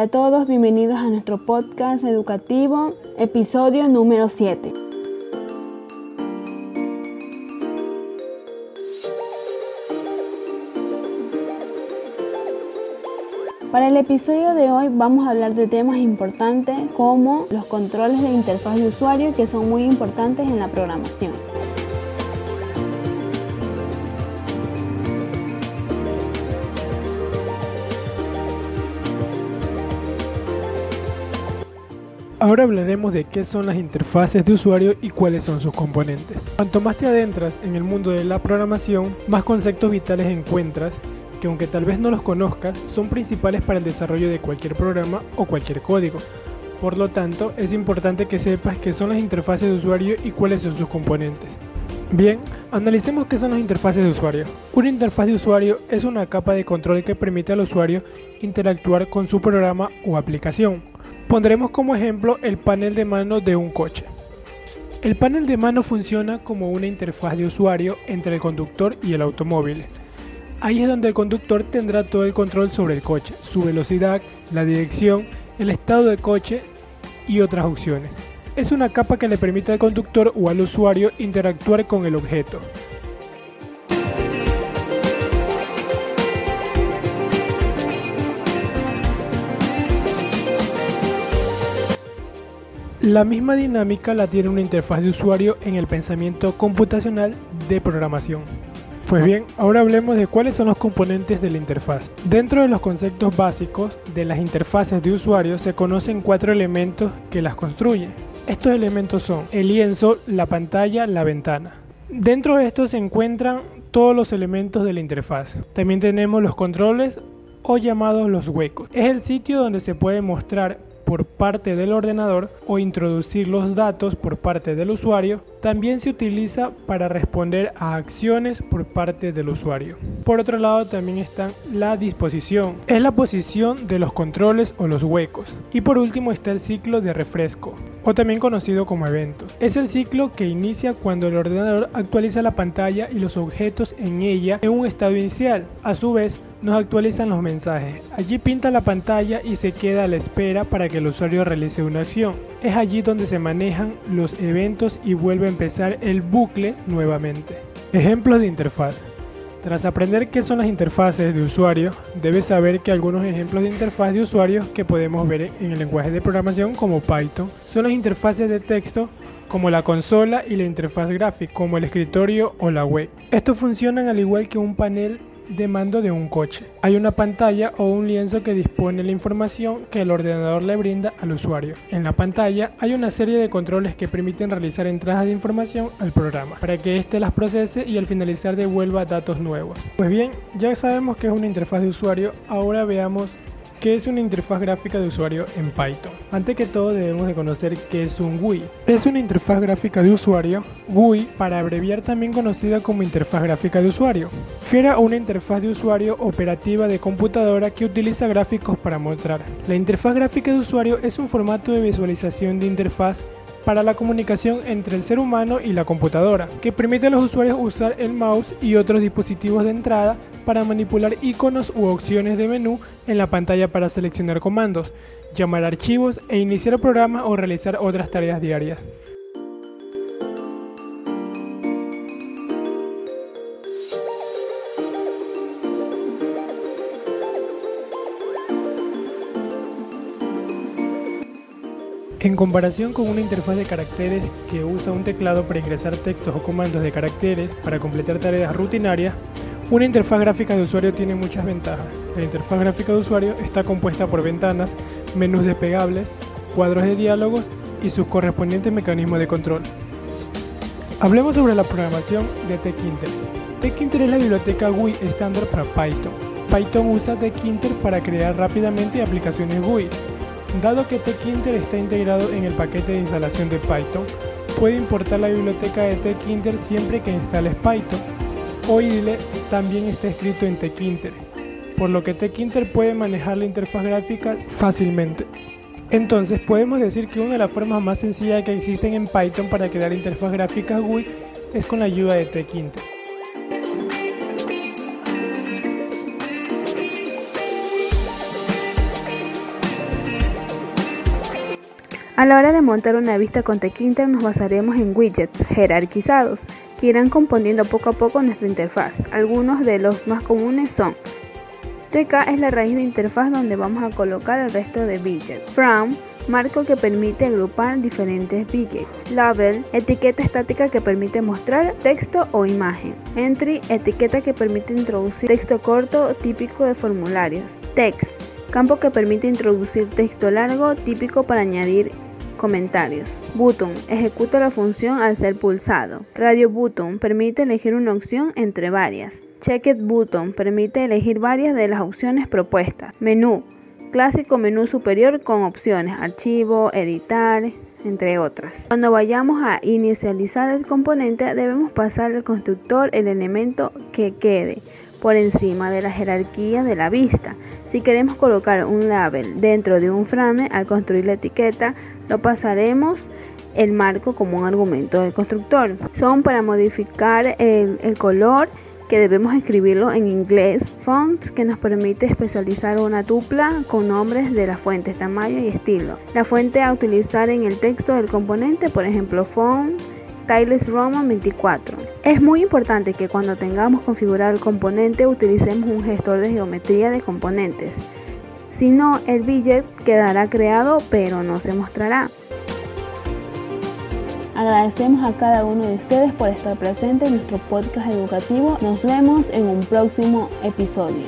Hola a todos, bienvenidos a nuestro podcast educativo, episodio número 7. Para el episodio de hoy vamos a hablar de temas importantes como los controles de interfaz de usuario que son muy importantes en la programación. Ahora hablaremos de qué son las interfaces de usuario y cuáles son sus componentes. Cuanto más te adentras en el mundo de la programación, más conceptos vitales encuentras que aunque tal vez no los conozcas, son principales para el desarrollo de cualquier programa o cualquier código. Por lo tanto, es importante que sepas qué son las interfaces de usuario y cuáles son sus componentes. Bien, analicemos qué son las interfaces de usuario. Una interfaz de usuario es una capa de control que permite al usuario interactuar con su programa o aplicación. Pondremos como ejemplo el panel de mano de un coche. El panel de mano funciona como una interfaz de usuario entre el conductor y el automóvil. Ahí es donde el conductor tendrá todo el control sobre el coche, su velocidad, la dirección, el estado del coche y otras opciones. Es una capa que le permite al conductor o al usuario interactuar con el objeto, La misma dinámica la tiene una interfaz de usuario en el pensamiento computacional de programación. Pues bien, ahora hablemos de cuáles son los componentes de la interfaz. Dentro de los conceptos básicos de las interfaces de usuario se conocen cuatro elementos que las construyen. Estos elementos son el lienzo, la pantalla, la ventana. Dentro de estos se encuentran todos los elementos de la interfaz. También tenemos los controles o llamados los huecos. Es el sitio donde se puede mostrar por parte del ordenador o introducir los datos por parte del usuario, también se utiliza para responder a acciones por parte del usuario. Por otro lado también está la disposición, es la posición de los controles o los huecos. Y por último está el ciclo de refresco, o también conocido como eventos. Es el ciclo que inicia cuando el ordenador actualiza la pantalla y los objetos en ella en un estado inicial. A su vez, nos actualizan los mensajes. Allí pinta la pantalla y se queda a la espera para que el usuario realice una acción. Es allí donde se manejan los eventos y vuelve a empezar el bucle nuevamente. Ejemplos de interfaz. Tras aprender qué son las interfaces de usuario, debes saber que algunos ejemplos de interfaz de usuario que podemos ver en el lenguaje de programación como Python son las interfaces de texto como la consola y la interfaz gráfica, como el escritorio o la web. Estos funcionan al igual que un panel de mando de un coche. Hay una pantalla o un lienzo que dispone la información que el ordenador le brinda al usuario. En la pantalla hay una serie de controles que permiten realizar entradas de información al programa para que éste las procese y al finalizar devuelva datos nuevos. Pues bien, ya sabemos que es una interfaz de usuario, ahora veamos ¿Qué es una interfaz gráfica de usuario en Python? Antes que todo debemos de conocer qué es un GUI. Es una interfaz gráfica de usuario, GUI para abreviar también conocida como interfaz gráfica de usuario. Fiera una interfaz de usuario operativa de computadora que utiliza gráficos para mostrar. La interfaz gráfica de usuario es un formato de visualización de interfaz para la comunicación entre el ser humano y la computadora, que permite a los usuarios usar el mouse y otros dispositivos de entrada para manipular iconos u opciones de menú en la pantalla para seleccionar comandos, llamar archivos e iniciar programas o realizar otras tareas diarias. En comparación con una interfaz de caracteres que usa un teclado para ingresar textos o comandos de caracteres para completar tareas rutinarias, una interfaz gráfica de usuario tiene muchas ventajas. La interfaz gráfica de usuario está compuesta por ventanas, menús despegables, cuadros de diálogos y sus correspondientes mecanismos de control. Hablemos sobre la programación de TechInter. TechInter es la biblioteca GUI estándar para Python. Python usa TechInter para crear rápidamente aplicaciones GUI. Dado que TechInter está integrado en el paquete de instalación de Python, puede importar la biblioteca de TechInter siempre que instales Python OIDLE también está escrito en TechInter, por lo que TechInter puede manejar la interfaz gráfica fácilmente. Entonces podemos decir que una de las formas más sencillas que existen en Python para crear interfaz gráfica GUI es con la ayuda de TechInter. A la hora de montar una vista con Tkinter nos basaremos en widgets jerarquizados que irán componiendo poco a poco nuestra interfaz. Algunos de los más comunes son TK es la raíz de interfaz donde vamos a colocar el resto de widgets. From marco que permite agrupar diferentes widgets. Label, etiqueta estática que permite mostrar texto o imagen. Entry, etiqueta que permite introducir texto corto típico de formularios. Text, campo que permite introducir texto largo típico para añadir comentarios. Button ejecuta la función al ser pulsado. Radio Button permite elegir una opción entre varias. Checked Button permite elegir varias de las opciones propuestas. Menú clásico menú superior con opciones archivo, editar, entre otras. Cuando vayamos a inicializar el componente debemos pasar al constructor el elemento que quede por encima de la jerarquía de la vista. Si queremos colocar un label dentro de un frame, al construir la etiqueta, lo pasaremos el marco como un argumento del constructor. Son para modificar el, el color que debemos escribirlo en inglés. Fonts que nos permite especializar una tupla con nombres de las fuentes, tamaño y estilo. La fuente a utilizar en el texto del componente, por ejemplo, font Tiles Roman 24. Es muy importante que cuando tengamos configurado el componente utilicemos un gestor de geometría de componentes. Si no, el widget quedará creado pero no se mostrará. Agradecemos a cada uno de ustedes por estar presente en nuestro podcast educativo. Nos vemos en un próximo episodio.